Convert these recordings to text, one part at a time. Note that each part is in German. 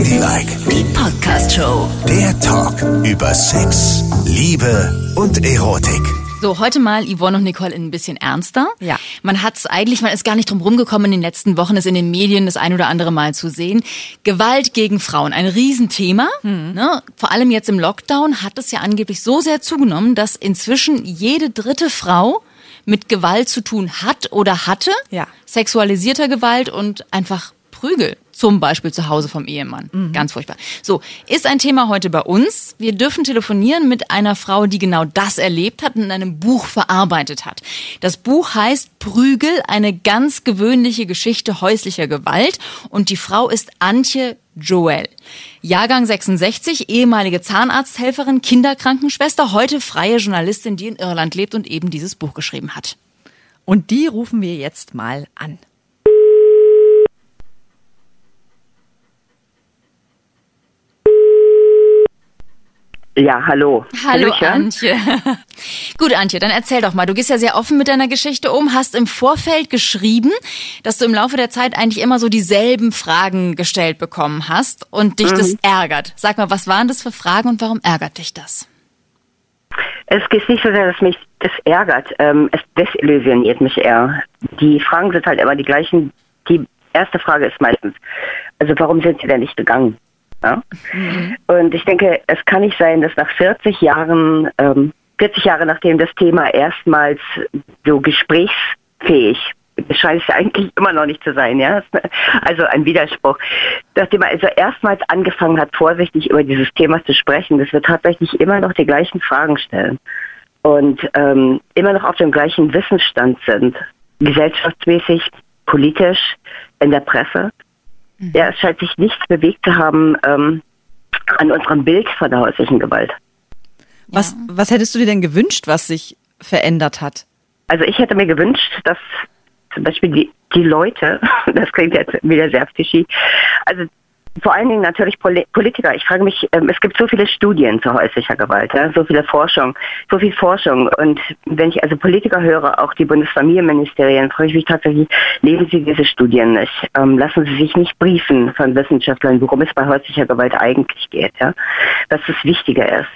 Ladylike, Die Podcast-Show. der Talk über Sex, Liebe und Erotik. So, heute mal Yvonne und Nicole ein bisschen ernster. Ja. Man hat es eigentlich, man ist gar nicht drum rumgekommen, in den letzten Wochen es in den Medien das ein oder andere Mal zu sehen. Gewalt gegen Frauen, ein Riesenthema. Ne? Vor allem jetzt im Lockdown hat es ja angeblich so sehr zugenommen, dass inzwischen jede dritte Frau mit Gewalt zu tun hat oder hatte. Ja. Sexualisierter Gewalt und einfach Prügel. Zum Beispiel zu Hause vom Ehemann. Ganz furchtbar. So, ist ein Thema heute bei uns. Wir dürfen telefonieren mit einer Frau, die genau das erlebt hat und in einem Buch verarbeitet hat. Das Buch heißt Prügel, eine ganz gewöhnliche Geschichte häuslicher Gewalt. Und die Frau ist Antje Joel. Jahrgang 66, ehemalige Zahnarzthelferin, Kinderkrankenschwester, heute freie Journalistin, die in Irland lebt und eben dieses Buch geschrieben hat. Und die rufen wir jetzt mal an. Ja, hallo. Hallo. Antje. Gut, Antje, dann erzähl doch mal. Du gehst ja sehr offen mit deiner Geschichte um, hast im Vorfeld geschrieben, dass du im Laufe der Zeit eigentlich immer so dieselben Fragen gestellt bekommen hast und dich das ärgert. Sag mal, was waren das für Fragen und warum ärgert dich das? Es geht nicht so sehr, dass mich das ärgert. Ähm, es desillusioniert mich eher. Die Fragen sind halt immer die gleichen. Die erste Frage ist meistens, also warum sind Sie denn nicht gegangen? Ja? Und ich denke, es kann nicht sein, dass nach 40 Jahren, ähm, 40 Jahre nachdem das Thema erstmals so gesprächsfähig das scheint es ja eigentlich immer noch nicht zu sein, ja. Also ein Widerspruch. Nachdem er also erstmals angefangen hat, vorsichtig über dieses Thema zu sprechen, dass wir tatsächlich immer noch die gleichen Fragen stellen und ähm, immer noch auf dem gleichen Wissensstand sind, gesellschaftsmäßig, politisch, in der Presse. Ja, es scheint sich nichts bewegt zu haben ähm, an unserem Bild von der häuslichen Gewalt. Was, was hättest du dir denn gewünscht, was sich verändert hat? Also ich hätte mir gewünscht, dass zum Beispiel die, die Leute, das klingt jetzt wieder sehr fishy, also vor allen Dingen natürlich Poli Politiker. Ich frage mich, ähm, es gibt so viele Studien zu häuslicher Gewalt, ja, so viele Forschung, so viel Forschung. Und wenn ich also Politiker höre, auch die Bundesfamilienministerien, frage ich mich tatsächlich, lesen Sie diese Studien nicht? Ähm, lassen Sie sich nicht briefen von Wissenschaftlern, worum es bei häuslicher Gewalt eigentlich geht, ja? Was das Wichtiger ist.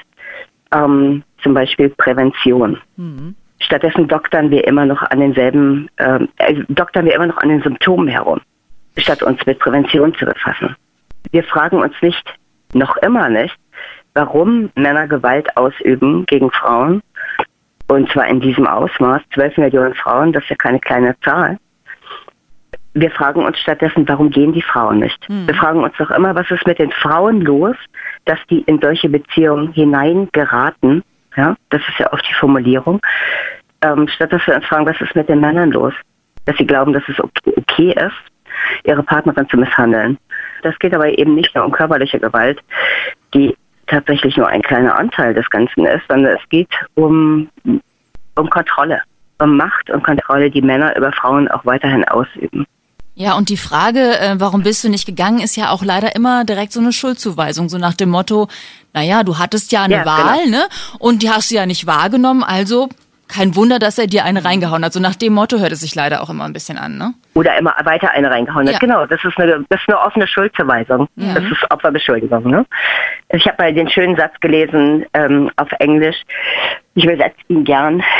Ähm, zum Beispiel Prävention. Stattdessen doktern wir immer noch an denselben, äh, doktern wir immer noch an den Symptomen herum, statt uns mit Prävention zu befassen. Wir fragen uns nicht, noch immer nicht, warum Männer Gewalt ausüben gegen Frauen. Und zwar in diesem Ausmaß, 12 Millionen Frauen, das ist ja keine kleine Zahl. Wir fragen uns stattdessen, warum gehen die Frauen nicht? Wir fragen uns doch immer, was ist mit den Frauen los, dass die in solche Beziehungen hineingeraten. Ja, das ist ja oft die Formulierung. Ähm, statt dass wir uns fragen, was ist mit den Männern los? Dass sie glauben, dass es okay, okay ist, ihre Partnerin zu misshandeln. Das geht aber eben nicht nur um körperliche Gewalt, die tatsächlich nur ein kleiner Anteil des Ganzen ist, sondern es geht um, um Kontrolle, um Macht und Kontrolle, die Männer über Frauen auch weiterhin ausüben. Ja, und die Frage, äh, warum bist du nicht gegangen, ist ja auch leider immer direkt so eine Schuldzuweisung, so nach dem Motto, naja, du hattest ja eine Ja, Wahl, genau. ne? Und die hast du ja nicht wahrgenommen, also kein Wunder, dass er dir eine reingehauen hat. So nach dem Motto hört es sich leider auch immer ein bisschen an, ne? Oder immer weiter eine reingehauen hat. Ja. Genau, das ist eine, das ist eine offene Schuldzuweisung. Ja. Das ist Opferbeschuldigung. Ne? Ich habe mal den schönen Satz gelesen ähm, auf Englisch. Ich übersetze ihn gern.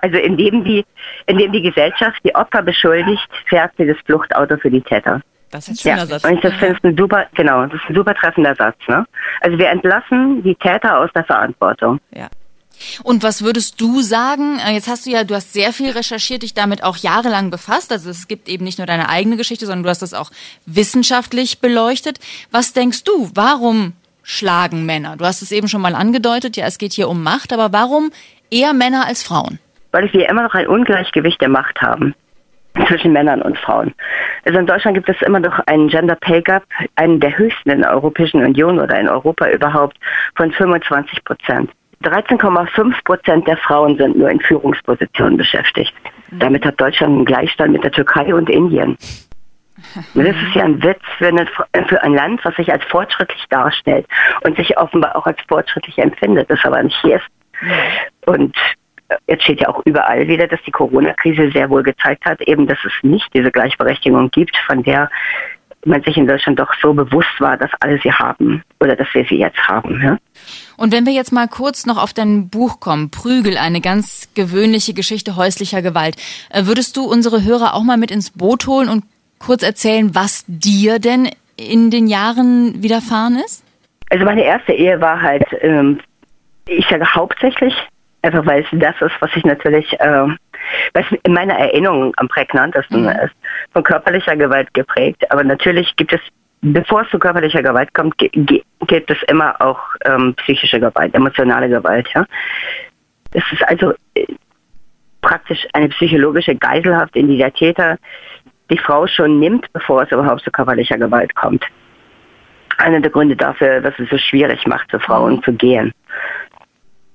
Also indem die, indem die Gesellschaft die Opfer beschuldigt, fährt sie das Fluchtauto für die Täter. Das ist ein schöner Ja, Satz. und ich das finde ich ein super, genau, das ist ein super treffender Satz. Ne? Also wir entlassen die Täter aus der Verantwortung. Ja. Und was würdest du sagen? äh, Jetzt hast du ja, du hast sehr viel recherchiert, dich damit auch jahrelang befasst. Also es gibt eben nicht nur deine eigene Geschichte, sondern du hast das auch wissenschaftlich beleuchtet. Was denkst du? Warum schlagen Männer? Du hast es eben schon mal angedeutet, ja, es geht hier um Macht, aber warum eher Männer als Frauen? weil wir immer noch ein Ungleichgewicht der Macht haben zwischen Männern und Frauen. Also in Deutschland gibt es immer noch einen Gender Pay Gap, einen der höchsten in der Europäischen Union oder in Europa überhaupt, von 25 Prozent. 13,5 Prozent der Frauen sind nur in Führungspositionen beschäftigt. Damit hat Deutschland einen Gleichstand mit der Türkei und Indien. Das ist ja ein Witz für, eine, für ein Land, was sich als fortschrittlich darstellt und sich offenbar auch als fortschrittlich empfindet, das aber nicht ist. Und jetzt steht ja auch überall wieder, dass die Corona-Krise sehr wohl gezeigt hat, eben, dass es nicht diese Gleichberechtigung gibt, von der man sich in Deutschland doch so bewusst war, dass alle sie haben oder dass wir sie jetzt haben. Ja? Und wenn wir jetzt mal kurz noch auf dein Buch kommen, Prügel, eine ganz gewöhnliche Geschichte häuslicher Gewalt, äh, würdest du unsere Hörer auch mal mit ins Boot holen und kurz erzählen, was dir denn in den Jahren widerfahren ist? Also meine erste Ehe war halt, ähm, ich sage hauptsächlich, einfach weil es das ist, was ich natürlich, äh, was in meiner Erinnerung am prägnantesten mhm. ist, von körperlicher Gewalt geprägt. Aber natürlich gibt es, bevor es zu körperlicher Gewalt kommt, gibt es immer auch ähm, psychische Gewalt, emotionale Gewalt. Ja, es ist also äh, praktisch eine psychologische Geiselhaft, in die der Täter die Frau schon nimmt, bevor es überhaupt zu körperlicher Gewalt kommt. Einer der Gründe dafür, dass es so schwierig macht, zu Frauen mhm. zu gehen.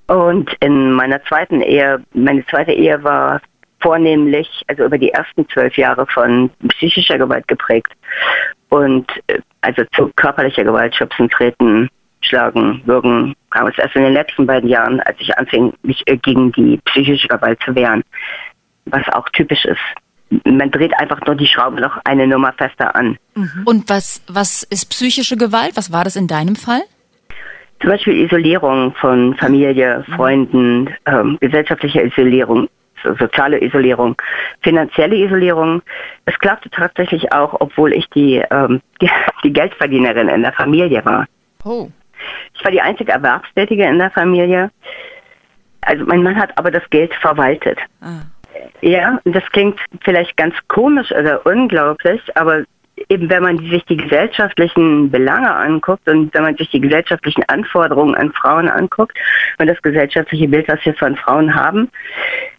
Und in meiner zweiten Ehe, meine zweite Ehe war vornehmlich, also über die ersten zwölf Jahre von psychischer Gewalt geprägt. Und äh, also zu körperlicher Gewalt, schubsen, treten, schlagen, würgen, kam es erst in den letzten beiden Jahren, als ich anfing, mich äh, gegen die psychische Gewalt zu wehren. Was auch typisch ist man dreht einfach nur die Schraube noch eine Nummer fester an. Mhm. Und was, was ist psychische Gewalt? Was war das in deinem Fall? Zum Beispiel Isolierung von Familie, Freunden, ähm, gesellschaftliche Isolierung, soziale Isolierung, finanzielle Isolierung. Es klappte tatsächlich auch, obwohl ich die, ähm, die, die, Geldverdienerin in der Familie war. Oh. Ich war die einzige Erwerbstätige in der Familie. Also mein Mann hat aber das Geld verwaltet. Ah. Ja, das klingt vielleicht ganz komisch oder unglaublich, aber eben wenn man sich die gesellschaftlichen Belange anguckt und wenn man sich die gesellschaftlichen Anforderungen an Frauen anguckt und das gesellschaftliche Bild, was wir von Frauen haben.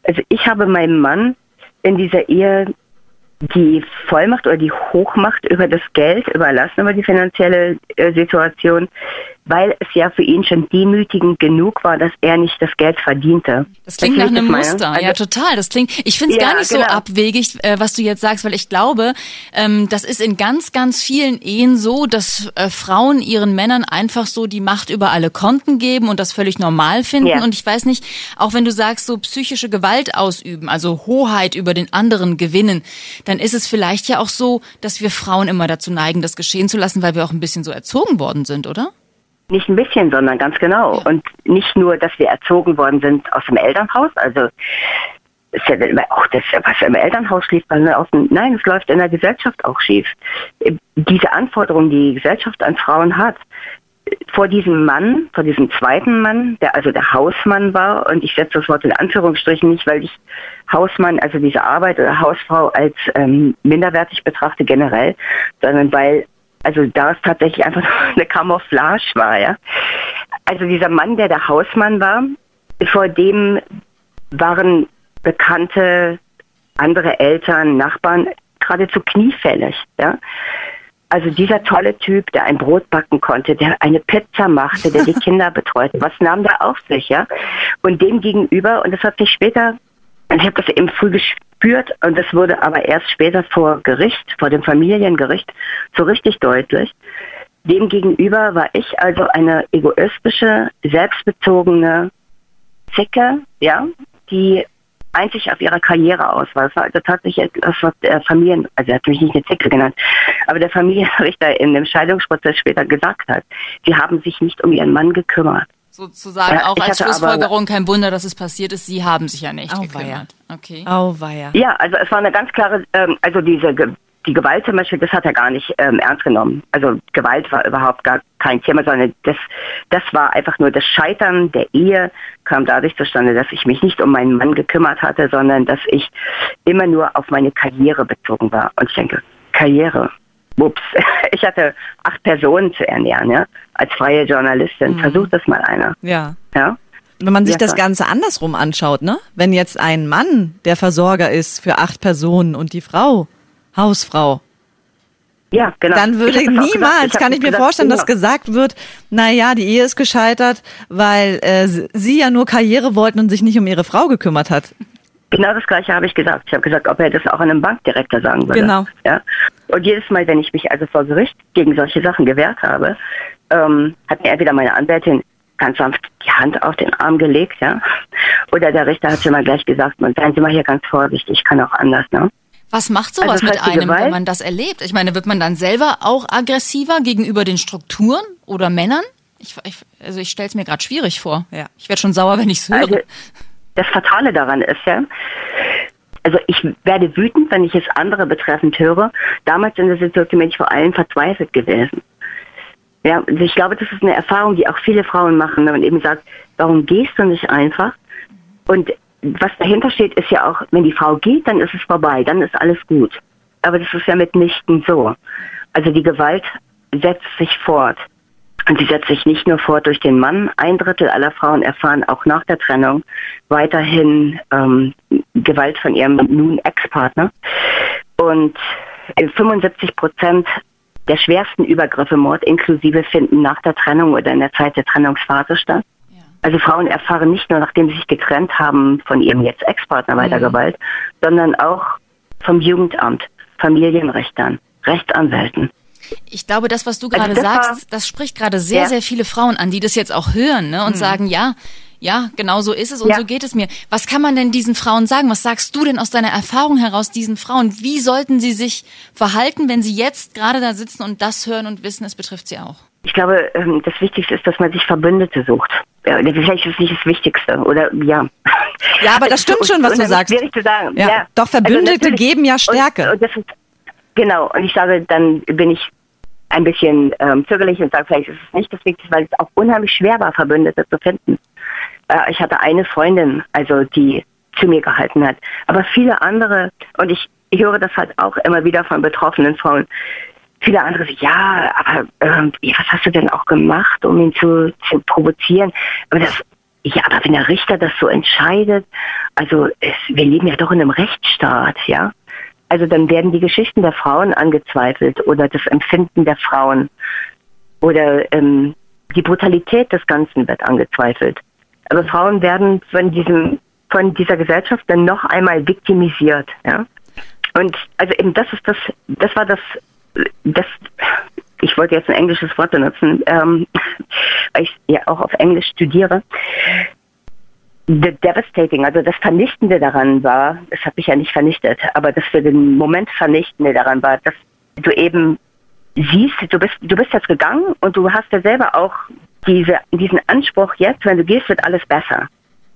Also ich habe meinem Mann in dieser Ehe die Vollmacht oder die Hochmacht über das Geld überlassen, über die finanzielle äh, Situation, weil es ja für ihn schon demütigend genug war, dass er nicht das Geld verdiente. Das klingt nach einem Muster, also, ja total. Das klingt, ich finde es ja, gar nicht genau. so abwegig, äh, was du jetzt sagst, weil ich glaube, ähm, das ist in ganz, ganz vielen Ehen so, dass äh, Frauen ihren Männern einfach so die Macht über alle Konten geben und das völlig normal finden. Ja. Und ich weiß nicht, auch wenn du sagst, so psychische Gewalt ausüben, also Hoheit über den anderen gewinnen, dann ist es vielleicht ja auch so, dass wir Frauen immer dazu neigen, das geschehen zu lassen, weil wir auch ein bisschen so erzogen worden sind, oder? Nicht ein bisschen, sondern ganz genau. Und nicht nur, dass wir erzogen worden sind aus dem Elternhaus, also ist ja auch das, was im Elternhaus schief, aus dem, nein, es läuft in der Gesellschaft auch schief. Diese Anforderungen, die die Gesellschaft an Frauen hat, vor diesem Mann, vor diesem zweiten Mann, der also der Hausmann war, und ich setze das Wort in Anführungsstrichen nicht, weil ich Hausmann, also diese Arbeit oder Hausfrau als ähm, minderwertig betrachte generell, sondern weil also da es tatsächlich einfach eine Camouflage war, ja. Also dieser Mann, der der Hausmann war, vor dem waren bekannte andere Eltern, Nachbarn geradezu kniefällig, ja. Also dieser tolle Typ, der ein Brot backen konnte, der eine Pizza machte, der die Kinder betreute, was nahm der auf sich, ja? Und dem gegenüber, und das hat sich später, ich habe das eben früh gespürt und das wurde aber erst später vor Gericht, vor dem Familiengericht, so richtig deutlich. Demgegenüber war ich also eine egoistische, selbstbezogene Zicke, ja, die einzig auf ihrer Karriere aus war. Das war also tatsächlich etwas, was der Familien, also er hat mich nicht eine Zicke genannt, aber der Familienrichter in dem Scheidungsprozess später gesagt hat, sie haben sich nicht um ihren Mann gekümmert sozusagen ja, auch als Schlussfolgerung kein Wunder, dass es passiert ist. Sie haben sich ja nicht oh, gekümmert. Okay. Oh, weia. Ja, also es war eine ganz klare, ähm, also diese die Gewalt zum Beispiel, das hat er gar nicht ähm, ernst genommen. Also Gewalt war überhaupt gar kein Thema, sondern das, das war einfach nur das Scheitern der Ehe kam dadurch zustande, dass ich mich nicht um meinen Mann gekümmert hatte, sondern dass ich immer nur auf meine Karriere bezogen war. Und ich denke, Karriere, Ups, ich hatte acht Personen zu ernähren, ja, als freie Journalistin. Mhm. Versucht das mal einer. Ja. Ja. Wenn man sich ja, das Ganze andersrum anschaut, ne? Wenn jetzt ein Mann der Versorger ist für acht Personen und die Frau Hausfrau. Ja, genau. Dann würde ich niemals, gesagt, ich kann ich mir gesagt, vorstellen, dass genau. gesagt wird, na ja, die Ehe ist gescheitert, weil äh, sie ja nur Karriere wollten und sich nicht um ihre Frau gekümmert hat. Genau das Gleiche habe ich gesagt. Ich habe gesagt, ob er das auch einem Bankdirektor sagen würde. Genau. Ja? Und jedes Mal, wenn ich mich also vor Gericht gegen solche Sachen gewehrt habe, ähm, hat mir entweder meine Anwältin ganz sanft die Hand auf den Arm gelegt, ja, oder der Richter hat schon mal gleich gesagt, man seien Sie mal hier ganz vorsichtig, kann auch anders, ne? Was macht sowas also mit einem, wenn man das erlebt? Ich meine, wird man dann selber auch aggressiver gegenüber den Strukturen oder Männern? Ich, ich, also ich stelle es mir gerade schwierig vor. Ja. Ich werde schon sauer, wenn ich es höre. Also, das Fatale daran ist ja, also ich werde wütend, wenn ich es andere betreffend höre. Damals in der Situation bin ich vor allem verzweifelt gewesen. Ja, also ich glaube, das ist eine Erfahrung, die auch viele Frauen machen, wenn man eben sagt, warum gehst du nicht einfach? Und was dahinter steht, ist ja auch, wenn die Frau geht, dann ist es vorbei, dann ist alles gut. Aber das ist ja mitnichten so. Also die Gewalt setzt sich fort. Und sie setzt sich nicht nur fort durch den Mann. Ein Drittel aller Frauen erfahren auch nach der Trennung weiterhin ähm, Gewalt von ihrem nun Ex-Partner. Und 75 Prozent der schwersten Übergriffe, Mord inklusive, finden nach der Trennung oder in der Zeit der Trennungsphase statt. Also Frauen erfahren nicht nur, nachdem sie sich getrennt haben von ihrem jetzt Ex-Partner weiter mhm. Gewalt, sondern auch vom Jugendamt, Familienrechtern, Rechtsanwälten. Ich glaube, das, was du also gerade also das sagst, das spricht gerade sehr, ja. sehr viele Frauen an, die das jetzt auch hören ne, und mhm. sagen, ja, ja, genau so ist es und ja. so geht es mir. Was kann man denn diesen Frauen sagen? Was sagst du denn aus deiner Erfahrung heraus diesen Frauen? Wie sollten sie sich verhalten, wenn sie jetzt gerade da sitzen und das hören und wissen, es betrifft sie auch? Ich glaube, ähm, das Wichtigste ist, dass man sich Verbündete sucht. Vielleicht ist es nicht das Wichtigste, oder ja. Ja, aber das stimmt schon, was du sagst. Schwierig zu sagen. Ja. ja. Doch Verbündete also geben ja Stärke. Und, und ist, genau, und ich sage, dann bin ich ein bisschen ähm, zögerlich und sage, vielleicht ist es nicht das Wichtigste, weil es auch unheimlich schwer war, Verbündete zu finden. Äh, ich hatte eine Freundin, also die zu mir gehalten hat, aber viele andere, und ich, ich höre das halt auch immer wieder von betroffenen Frauen, viele andere, ja, aber ähm, was hast du denn auch gemacht, um ihn zu, zu provozieren? Aber das, ja, aber wenn der Richter das so entscheidet, also es, wir leben ja doch in einem Rechtsstaat, ja. Also dann werden die Geschichten der Frauen angezweifelt oder das Empfinden der Frauen oder ähm, die Brutalität des Ganzen wird angezweifelt. Aber Frauen werden von diesem von dieser Gesellschaft dann noch einmal viktimisiert, ja. Und also eben das ist das, das war das das, ich wollte jetzt ein englisches Wort benutzen, ähm, weil ich ja auch auf Englisch studiere. The devastating, also das Vernichtende daran war, das habe ich ja nicht vernichtet, aber das für den Moment Vernichtende daran war, dass du eben siehst, du bist, du bist jetzt gegangen und du hast ja selber auch diese, diesen Anspruch, jetzt, wenn du gehst, wird alles besser.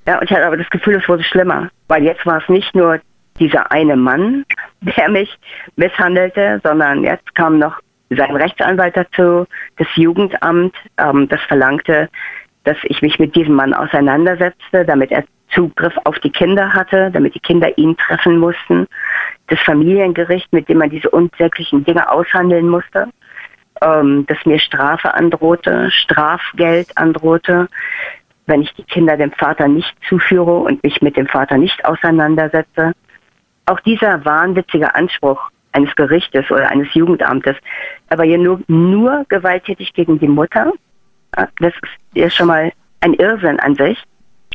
Ja, und ich hatte aber das Gefühl, es wurde schlimmer, weil jetzt war es nicht nur dieser eine Mann, der mich misshandelte, sondern jetzt kam noch sein Rechtsanwalt dazu, das Jugendamt, ähm, das verlangte, dass ich mich mit diesem Mann auseinandersetzte, damit er Zugriff auf die Kinder hatte, damit die Kinder ihn treffen mussten. Das Familiengericht, mit dem man diese unsäglichen Dinge aushandeln musste, ähm, das mir Strafe androhte, Strafgeld androhte, wenn ich die Kinder dem Vater nicht zuführe und mich mit dem Vater nicht auseinandersetze auch dieser wahnwitzige Anspruch eines Gerichtes oder eines Jugendamtes, aber hier nur, nur gewalttätig gegen die Mutter, das ist ja schon mal ein Irrsinn an sich,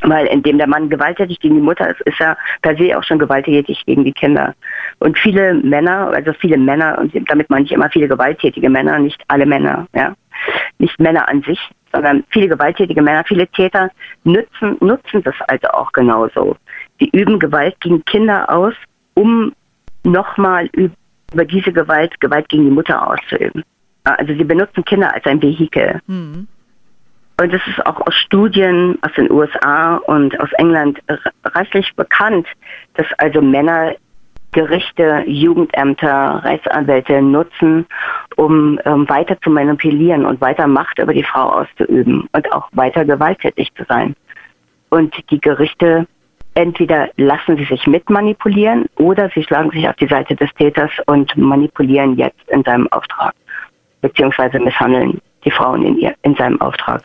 weil indem der Mann gewalttätig gegen die Mutter ist, ist er per se auch schon gewalttätig gegen die Kinder. Und viele Männer, also viele Männer, und damit meine ich immer viele gewalttätige Männer, nicht alle Männer, ja, nicht Männer an sich, sondern viele gewalttätige Männer, viele Täter nutzen, nutzen das also auch genauso. Sie üben Gewalt gegen Kinder aus, um nochmal über diese Gewalt, Gewalt gegen die Mutter auszuüben. Also sie benutzen Kinder als ein Vehikel. Mhm. Und es ist auch aus Studien aus den USA und aus England reichlich bekannt, dass also Männer Gerichte, Jugendämter, Rechtsanwälte nutzen, um ähm, weiter zu manipulieren und weiter Macht über die Frau auszuüben und auch weiter gewalttätig zu sein. Und die Gerichte entweder lassen sie sich mitmanipulieren oder sie schlagen sich auf die Seite des Täters und manipulieren jetzt in seinem Auftrag, beziehungsweise misshandeln die Frauen in, ihr, in seinem Auftrag.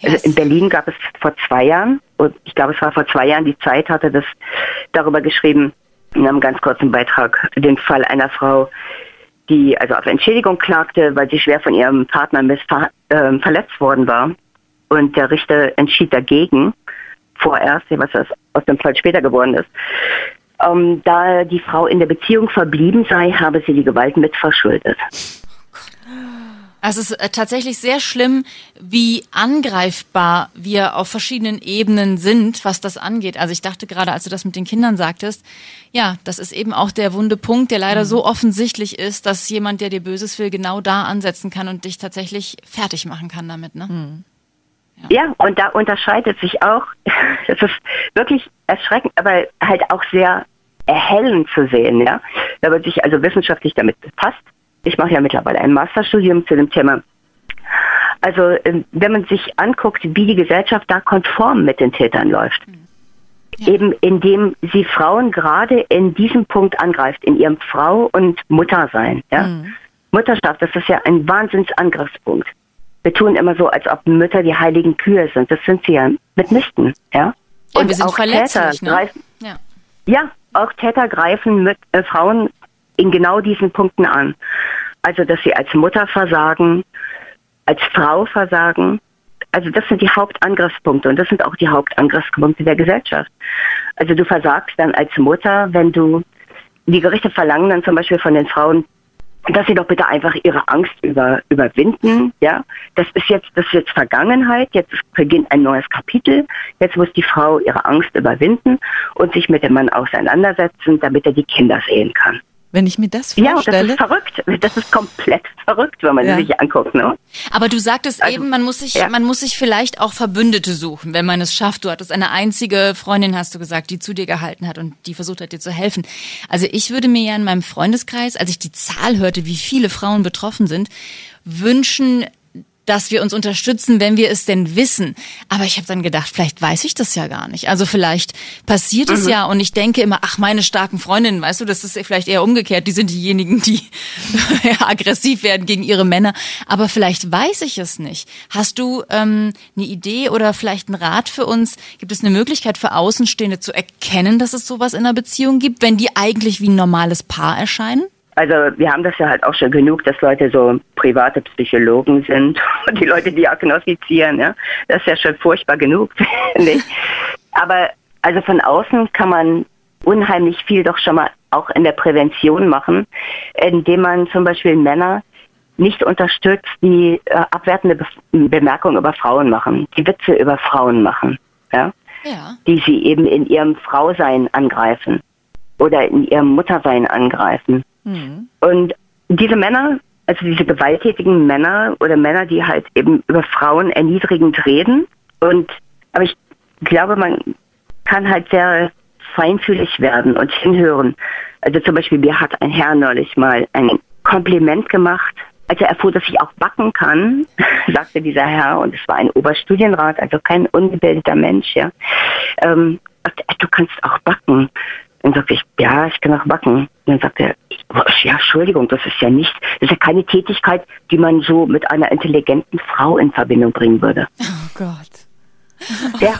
Yes. Also in Berlin gab es vor zwei Jahren, und ich glaube es war vor zwei Jahren, die Zeit hatte das darüber geschrieben, in einem ganz kurzen Beitrag, den Fall einer Frau, die also auf Entschädigung klagte, weil sie schwer von ihrem Partner missver äh, verletzt worden war. Und der Richter entschied dagegen vorerst, was aus dem Fall später geworden ist. Ähm, da die Frau in der Beziehung verblieben sei, habe sie die Gewalt mit verschuldet. Es ist äh, tatsächlich sehr schlimm, wie angreifbar wir auf verschiedenen Ebenen sind, was das angeht. Also ich dachte gerade, als du das mit den Kindern sagtest, ja, das ist eben auch der wunde Punkt, der leider mhm. so offensichtlich ist, dass jemand, der dir Böses will, genau da ansetzen kann und dich tatsächlich fertig machen kann damit. Ne? Mhm. Ja. ja, und da unterscheidet sich auch, das ist wirklich erschreckend, aber halt auch sehr erhellend zu sehen, ja. Wenn man sich also wissenschaftlich damit befasst, ich mache ja mittlerweile ein Masterstudium zu dem Thema. Also ähm, wenn man sich anguckt, wie die Gesellschaft da konform mit den Tätern läuft, ja. eben indem sie Frauen gerade in diesem Punkt angreift, in ihrem Frau- und Muttersein. Ja? Mhm. Mutterschaft, das ist ja ein Wahnsinnsangriffspunkt. Wir tun immer so, als ob Mütter die heiligen Kühe sind. Das sind sie ja mitnichten. Ja? ja und wir sind auch Täter ne? greifen, ja. ja, auch Täter greifen mit äh, Frauen in genau diesen Punkten an. Also, dass sie als Mutter versagen, als Frau versagen. Also das sind die Hauptangriffspunkte und das sind auch die Hauptangriffspunkte der Gesellschaft. Also du versagst dann als Mutter, wenn du, die Gerichte verlangen dann zum Beispiel von den Frauen, dass sie doch bitte einfach ihre Angst über, überwinden. Ja, das ist jetzt, das ist jetzt Vergangenheit. Jetzt beginnt ein neues Kapitel. Jetzt muss die Frau ihre Angst überwinden und sich mit dem Mann auseinandersetzen, damit er die Kinder sehen kann. Wenn ich mir das vorstelle. Ja, das ist verrückt. Das ist komplett verrückt, wenn man ja. sich anguckt. Ne? Aber du sagtest also, eben, man muss sich, ja. man muss sich vielleicht auch Verbündete suchen, wenn man es schafft. Du hattest eine einzige Freundin, hast du gesagt, die zu dir gehalten hat und die versucht hat, dir zu helfen. Also ich würde mir ja in meinem Freundeskreis, als ich die Zahl hörte, wie viele Frauen betroffen sind, wünschen, dass wir uns unterstützen, wenn wir es denn wissen. Aber ich habe dann gedacht, vielleicht weiß ich das ja gar nicht. Also vielleicht passiert mhm. es ja und ich denke immer, ach, meine starken Freundinnen, weißt du, das ist vielleicht eher umgekehrt. Die sind diejenigen, die ja, aggressiv werden gegen ihre Männer. Aber vielleicht weiß ich es nicht. Hast du ähm, eine Idee oder vielleicht einen Rat für uns? Gibt es eine Möglichkeit für Außenstehende zu erkennen, dass es sowas in einer Beziehung gibt, wenn die eigentlich wie ein normales Paar erscheinen? Also wir haben das ja halt auch schon genug, dass Leute so private Psychologen sind und die Leute diagnostizieren. Ja? Das ist ja schon furchtbar genug, ich. Aber also von außen kann man unheimlich viel doch schon mal auch in der Prävention machen, indem man zum Beispiel Männer nicht unterstützt, die äh, abwertende Be Bemerkungen über Frauen machen, die Witze über Frauen machen, ja? ja? die sie eben in ihrem Frausein angreifen oder in ihrem Muttersein angreifen. Mhm. Und diese Männer, also diese gewalttätigen Männer oder Männer, die halt eben über Frauen erniedrigend reden. Und aber ich glaube, man kann halt sehr feinfühlig werden und hinhören. Also zum Beispiel, mir hat ein Herr neulich mal ein Kompliment gemacht. Als er erfuhr, dass ich auch backen kann, sagte dieser Herr, und es war ein Oberstudienrat, also kein ungebildeter Mensch, ja, ähm, du kannst auch backen. Dann sagte ich, ja, ich kann auch backen. Und dann sagte er, ja, Entschuldigung, das ist ja nicht, das ist ja keine Tätigkeit, die man so mit einer intelligenten Frau in Verbindung bringen würde. Oh Gott. Ja.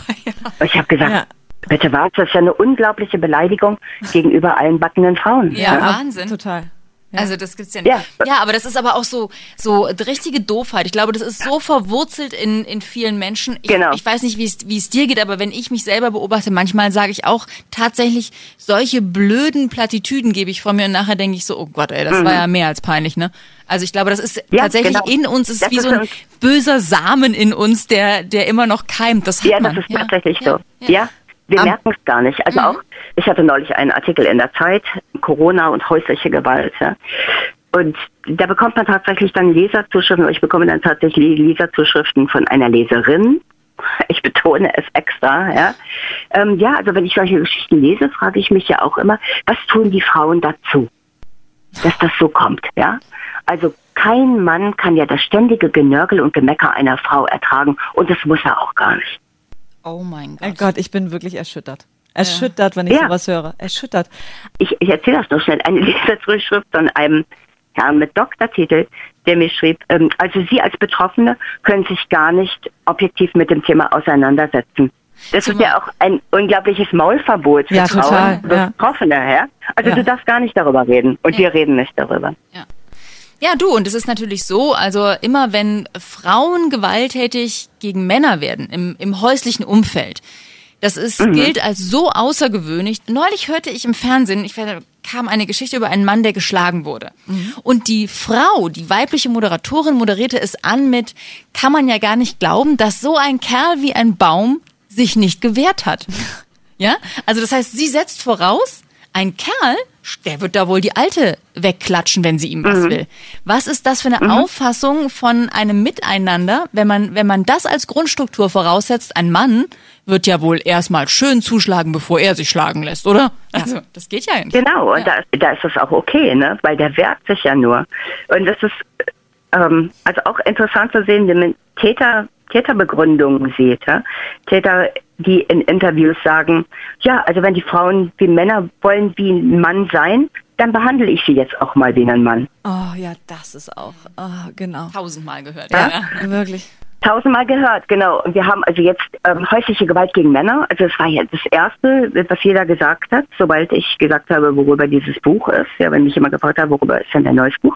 Oh, ich habe gesagt, ja. bitte was, das ist ja eine unglaubliche Beleidigung gegenüber allen backenden Frauen. Ja, ja. Wahnsinn. Total. Ja. Also das gibt's ja nicht. Ja. ja, aber das ist aber auch so so richtige Doofheit. Ich glaube, das ist so verwurzelt in, in vielen Menschen. Ich, genau. ich weiß nicht, wie es, wie es dir geht, aber wenn ich mich selber beobachte, manchmal sage ich auch tatsächlich solche blöden Plattitüden gebe ich vor mir und nachher denke ich so, oh Gott, ey, das mhm. war ja mehr als peinlich, ne? Also ich glaube, das ist ja, tatsächlich genau. in uns, ist das wie ist so ein böser Samen in uns, der der immer noch keimt. Das hat ja, man. das ist tatsächlich so. ja. Wir merken es gar nicht. Also mhm. auch, ich hatte neulich einen Artikel in der Zeit, Corona und häusliche Gewalt. Ja. Und da bekommt man tatsächlich dann Leserzuschriften, ich bekomme dann tatsächlich Leserzuschriften von einer Leserin. Ich betone es extra, ja. Ähm, ja, also wenn ich solche Geschichten lese, frage ich mich ja auch immer, was tun die Frauen dazu, dass das so kommt, ja. Also kein Mann kann ja das ständige Genörgel und Gemecker einer Frau ertragen und das muss er auch gar nicht. Oh mein Gott. Oh Gott, ich bin wirklich erschüttert. Erschüttert, ja. wenn ich ja. sowas höre. Erschüttert. Ich, ich erzähle das noch schnell. Eine Leserzuschrift von einem Herrn mit Doktortitel, der mir schrieb, ähm, also Sie als Betroffene können sich gar nicht objektiv mit dem Thema auseinandersetzen. Das ist ja auch ein unglaubliches Maulverbot für ja, Frauen, total. Betroffene. Ja? Also ja. du darfst gar nicht darüber reden und wir reden nicht darüber. Ja. Ja, du, und es ist natürlich so, also immer wenn Frauen gewalttätig gegen Männer werden im, im häuslichen Umfeld, Das ist, mhm. gilt als so außergewöhnlich. Neulich hörte ich im Fernsehen, ich kam eine Geschichte über einen Mann, der geschlagen wurde. Mhm. Und die Frau, die weibliche Moderatorin, moderierte es an mit, kann man ja gar nicht glauben, dass so ein Kerl wie ein Baum sich nicht gewehrt hat. Ja? Also das heißt, sie setzt voraus, ein Kerl, der wird da wohl die Alte wegklatschen, wenn sie ihm was mhm. will. Was ist das für eine mhm. Auffassung von einem Miteinander, wenn man, wenn man das als Grundstruktur voraussetzt, ein Mann wird ja wohl erstmal schön zuschlagen, bevor er sich schlagen lässt, oder? Also, das geht ja nicht. Genau, und ja. da, da ist es auch okay, ne? Weil der wehrt sich ja nur. Und das ist ähm, also auch interessant zu sehen, wenn man Täter, Täterbegründungen sieht. Ja? Täter die in Interviews sagen, ja, also wenn die Frauen wie Männer wollen wie ein Mann sein, dann behandle ich sie jetzt auch mal wie ein Mann. Oh ja, das ist auch, oh, genau. Tausendmal gehört, ja, ja. wirklich. Tausendmal gehört, genau. Und wir haben also jetzt ähm, häusliche Gewalt gegen Männer. Also das war jetzt das Erste, was jeder gesagt hat, sobald ich gesagt habe, worüber dieses Buch ist. Ja, wenn mich immer gefragt hat, worüber ist denn ein neues Buch?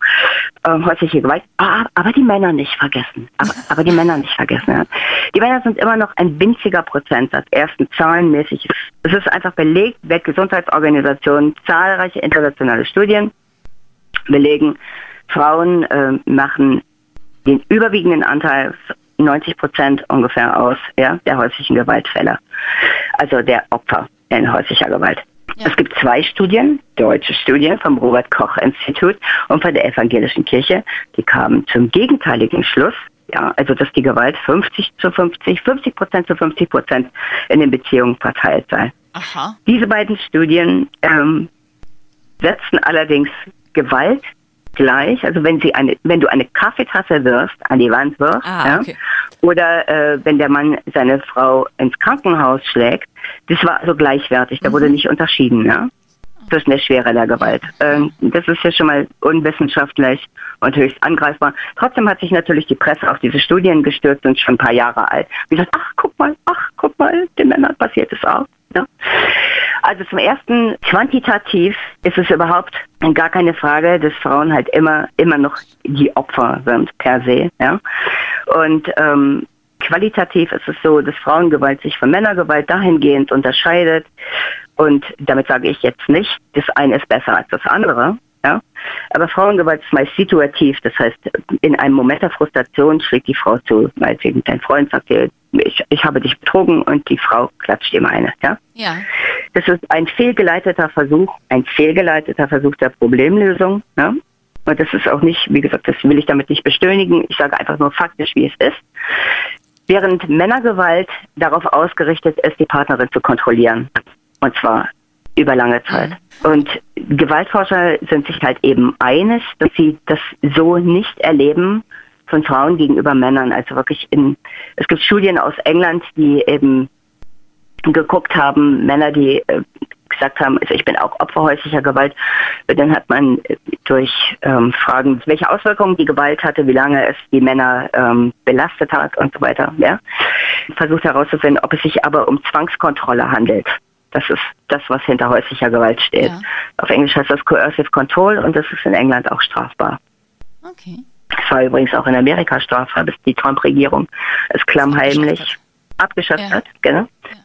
Ähm, häusliche Gewalt. Ah, aber die Männer nicht vergessen. Aber, aber die Männer nicht vergessen. Ja. Die Männer sind immer noch ein winziger Prozentsatz. Ersten zahlenmäßig. Es ist einfach belegt, Weltgesundheitsorganisation, zahlreiche internationale Studien belegen, Frauen äh, machen den überwiegenden Anteil 90 Prozent ungefähr aus ja, der häuslichen Gewaltfälle, also der Opfer in häuslicher Gewalt. Ja. Es gibt zwei Studien, deutsche Studien vom Robert Koch Institut und von der Evangelischen Kirche, die kamen zum gegenteiligen Schluss. Ja, also dass die Gewalt 50 zu 50, 50 Prozent zu 50 Prozent in den Beziehungen verteilt sei. Aha. Diese beiden Studien ähm, setzen allerdings Gewalt gleich. Also wenn sie eine, wenn du eine Kaffeetasse wirfst, an die Wand wirfst, ah, ja, okay. oder äh, wenn der Mann seine Frau ins Krankenhaus schlägt, das war so gleichwertig. Da mhm. wurde nicht unterschieden, ja, zwischen der Schwere der Gewalt. Ähm, das ist ja schon mal unwissenschaftlich und höchst angreifbar. Trotzdem hat sich natürlich die Presse auf diese Studien gestürzt und schon ein paar Jahre alt. Wie gesagt, ach guck mal, ach guck mal, den Männern passiert es auch. Ja. Also zum ersten, quantitativ ist es überhaupt gar keine Frage, dass Frauen halt immer, immer noch die Opfer sind per se. Ja? Und ähm, qualitativ ist es so, dass Frauengewalt sich von Männergewalt dahingehend unterscheidet. Und damit sage ich jetzt nicht, das eine ist besser als das andere. Ja? Aber Frauengewalt ist meist situativ, das heißt, in einem Moment der Frustration schlägt die Frau zu, meinetwegen dein Freund sagt dir, ich, ich habe dich betrogen und die Frau klatscht ihm eine. Ja? ja. Das ist ein fehlgeleiteter Versuch, ein fehlgeleiteter Versuch der Problemlösung. Ja? Und das ist auch nicht, wie gesagt, das will ich damit nicht beschönigen. Ich sage einfach nur faktisch, wie es ist. Während Männergewalt darauf ausgerichtet ist, die Partnerin zu kontrollieren. Und zwar über lange Zeit. Mhm. Und Gewaltforscher sind sich halt eben eines, dass sie das so nicht erleben von Frauen gegenüber Männern. Also wirklich in, es gibt Studien aus England, die eben geguckt haben, Männer, die äh, gesagt haben, also ich bin auch Opfer häuslicher Gewalt. Dann hat man durch ähm, Fragen, welche Auswirkungen die Gewalt hatte, wie lange es die Männer ähm, belastet hat und so weiter, ja, versucht herauszufinden, ob es sich aber um Zwangskontrolle handelt. Das ist das, was hinter häuslicher Gewalt steht. Ja. Auf Englisch heißt das Coercive Control und das ist in England auch strafbar. Okay. Es war übrigens auch in Amerika strafbar, bis die Trump-Regierung es klammheimlich abgeschafft hat. Genau. Ja.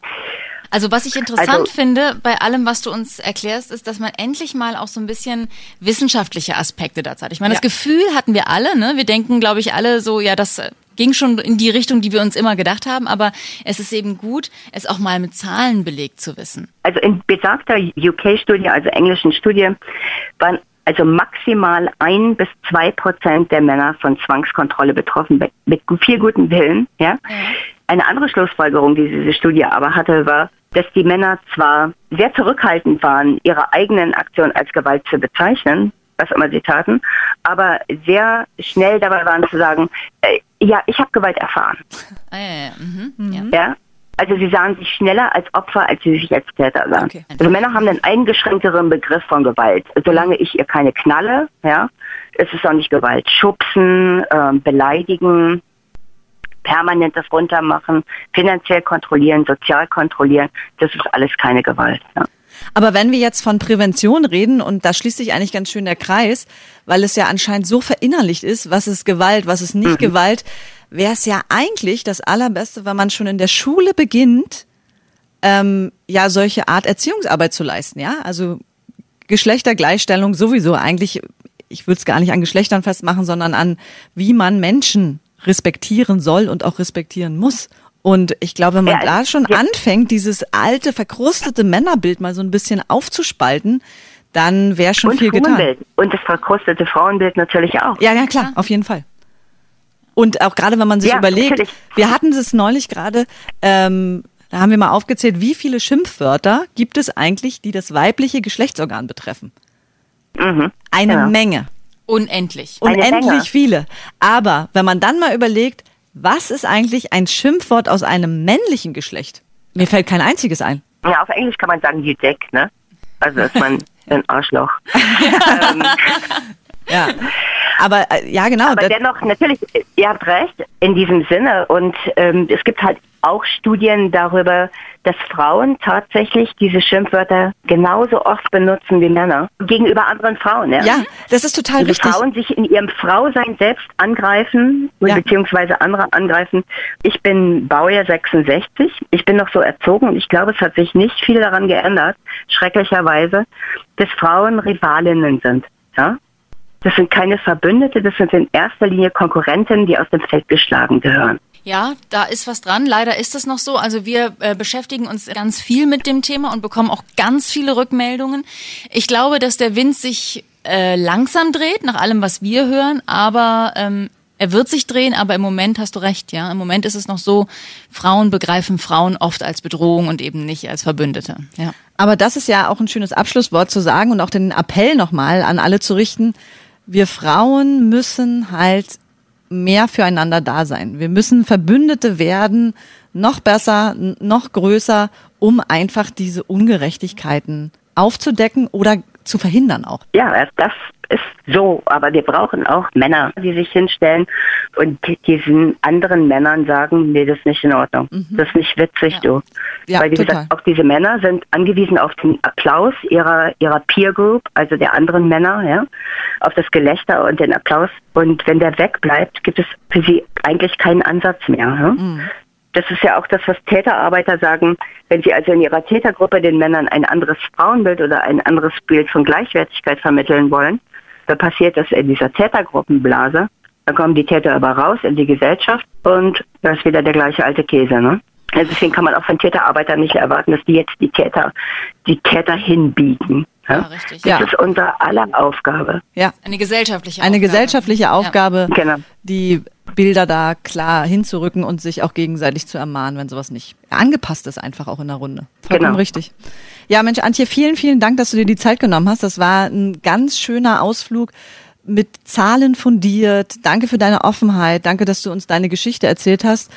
Also was ich interessant also, finde bei allem, was du uns erklärst, ist, dass man endlich mal auch so ein bisschen wissenschaftliche Aspekte dazu hat. Ich meine, ja. das Gefühl hatten wir alle, ne? Wir denken, glaube ich, alle so, ja, das ging schon in die Richtung, die wir uns immer gedacht haben, aber es ist eben gut, es auch mal mit Zahlen belegt zu wissen. Also in besagter UK-Studie, also englischen Studie, waren also maximal ein bis zwei Prozent der Männer von Zwangskontrolle betroffen, mit viel gutem Willen. Ja? ja. Eine andere Schlussfolgerung, die diese Studie aber hatte, war, dass die Männer zwar sehr zurückhaltend waren, ihre eigenen Aktionen als Gewalt zu bezeichnen, was immer sie taten, aber sehr schnell dabei waren zu sagen, äh, ja, ich habe Gewalt erfahren. Ah, ja, ja. Mhm. ja. ja? Also sie sahen sich schneller als Opfer, als sie sich als Täter sahen. Okay. Also Männer haben einen eingeschränkteren Begriff von Gewalt. Solange ich ihr keine knalle, ja, ist es auch nicht Gewalt. Schubsen, äh, beleidigen, permanentes Runtermachen, finanziell kontrollieren, sozial kontrollieren, das ist alles keine Gewalt. Ja. Aber wenn wir jetzt von Prävention reden, und da schließt sich eigentlich ganz schön der Kreis, weil es ja anscheinend so verinnerlicht ist, was ist Gewalt, was ist nicht mhm. Gewalt, wäre es ja eigentlich das Allerbeste, wenn man schon in der Schule beginnt, ähm, ja solche Art Erziehungsarbeit zu leisten, ja? Also Geschlechtergleichstellung sowieso eigentlich, ich würde es gar nicht an Geschlechtern festmachen, sondern an wie man Menschen respektieren soll und auch respektieren muss. Und ich glaube, wenn man ja, da schon ja. anfängt, dieses alte, verkrustete Männerbild mal so ein bisschen aufzuspalten, dann wäre schon und viel getan. Und das verkrustete Frauenbild natürlich auch. Ja, ja, klar, auf jeden Fall. Und auch gerade, wenn man sich ja, überlegt, natürlich. wir hatten es neulich gerade, ähm, da haben wir mal aufgezählt, wie viele Schimpfwörter gibt es eigentlich, die das weibliche Geschlechtsorgan betreffen? Mhm, Eine genau. Menge. Unendlich. Unendlich viele. Aber wenn man dann mal überlegt, was ist eigentlich ein Schimpfwort aus einem männlichen Geschlecht? Mir fällt kein einziges ein. Ja, auf Englisch kann man sagen, you dick, ne? Also ist man ein Arschloch. ähm, ja. Aber äh, ja, genau. Aber dennoch, natürlich, ihr habt recht in diesem Sinne. Und ähm, es gibt halt auch Studien darüber, dass Frauen tatsächlich diese Schimpfwörter genauso oft benutzen wie Männer gegenüber anderen Frauen. Ja, ja das ist total wichtig. Frauen sich in ihrem Frausein selbst angreifen, ja. beziehungsweise andere angreifen. Ich bin Baujahr 66. Ich bin noch so erzogen und ich glaube, es hat sich nicht viel daran geändert, schrecklicherweise, dass Frauen Rivalinnen sind. Ja? Das sind keine Verbündete, das sind in erster Linie Konkurrenten, die aus dem Feld geschlagen gehören. Ja, da ist was dran. Leider ist es noch so. Also wir äh, beschäftigen uns ganz viel mit dem Thema und bekommen auch ganz viele Rückmeldungen. Ich glaube, dass der Wind sich äh, langsam dreht, nach allem, was wir hören, aber ähm, er wird sich drehen, aber im Moment hast du recht, ja. Im Moment ist es noch so, Frauen begreifen Frauen oft als Bedrohung und eben nicht als Verbündete. Ja. Aber das ist ja auch ein schönes Abschlusswort zu sagen und auch den Appell nochmal an alle zu richten. Wir Frauen müssen halt mehr füreinander da sein. Wir müssen Verbündete werden, noch besser, noch größer, um einfach diese Ungerechtigkeiten aufzudecken oder zu verhindern auch. Ja, das ist so, aber wir brauchen auch Männer, die sich hinstellen und diesen anderen Männern sagen, nee, das ist nicht in Ordnung. Mhm. Das ist nicht witzig, ja. du. Ja, Weil wie total. gesagt, auch diese Männer sind angewiesen auf den Applaus ihrer, ihrer Peer Group, also der anderen Männer, ja, auf das Gelächter und den Applaus. Und wenn der wegbleibt, gibt es für sie eigentlich keinen Ansatz mehr. Ja? Mhm. Das ist ja auch das, was Täterarbeiter sagen. Wenn sie also in ihrer Tätergruppe den Männern ein anderes Frauenbild oder ein anderes Bild von Gleichwertigkeit vermitteln wollen, da passiert das in dieser Tätergruppenblase. Da kommen die Täter aber raus in die Gesellschaft und da ist wieder der gleiche alte Käse. Ne? Also deswegen kann man auch von Täterarbeitern nicht erwarten, dass die jetzt die Täter, die Täter hinbiegen. Ja, ja richtig. Das ja. ist unsere aller Aufgabe. Ja. Eine gesellschaftliche Aufgabe. Eine gesellschaftliche Aufgabe, ja. genau. die Bilder da klar hinzurücken und sich auch gegenseitig zu ermahnen, wenn sowas nicht angepasst ist, einfach auch in der Runde. Vollkommen genau. richtig. Ja, Mensch, Antje, vielen, vielen Dank, dass du dir die Zeit genommen hast. Das war ein ganz schöner Ausflug mit Zahlen fundiert. Danke für deine Offenheit. Danke, dass du uns deine Geschichte erzählt hast.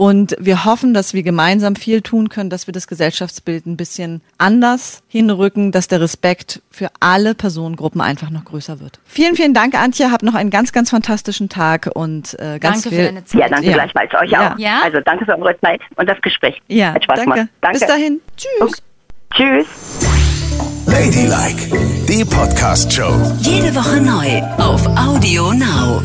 Und wir hoffen, dass wir gemeinsam viel tun können, dass wir das Gesellschaftsbild ein bisschen anders hinrücken, dass der Respekt für alle Personengruppen einfach noch größer wird. Vielen, vielen Dank, Antje. Hab noch einen ganz, ganz fantastischen Tag und äh, ganz danke viel. Für deine Zeit. Ja, danke ja. gleichfalls euch ja. auch. Ja? Also danke für eure Zeit und das Gespräch. Ja, Hat Spaß danke. Gemacht. danke. Bis dahin. Tschüss. Okay. Tschüss. Ladylike, die Podcast-Show. Jede Woche neu auf Audio Now.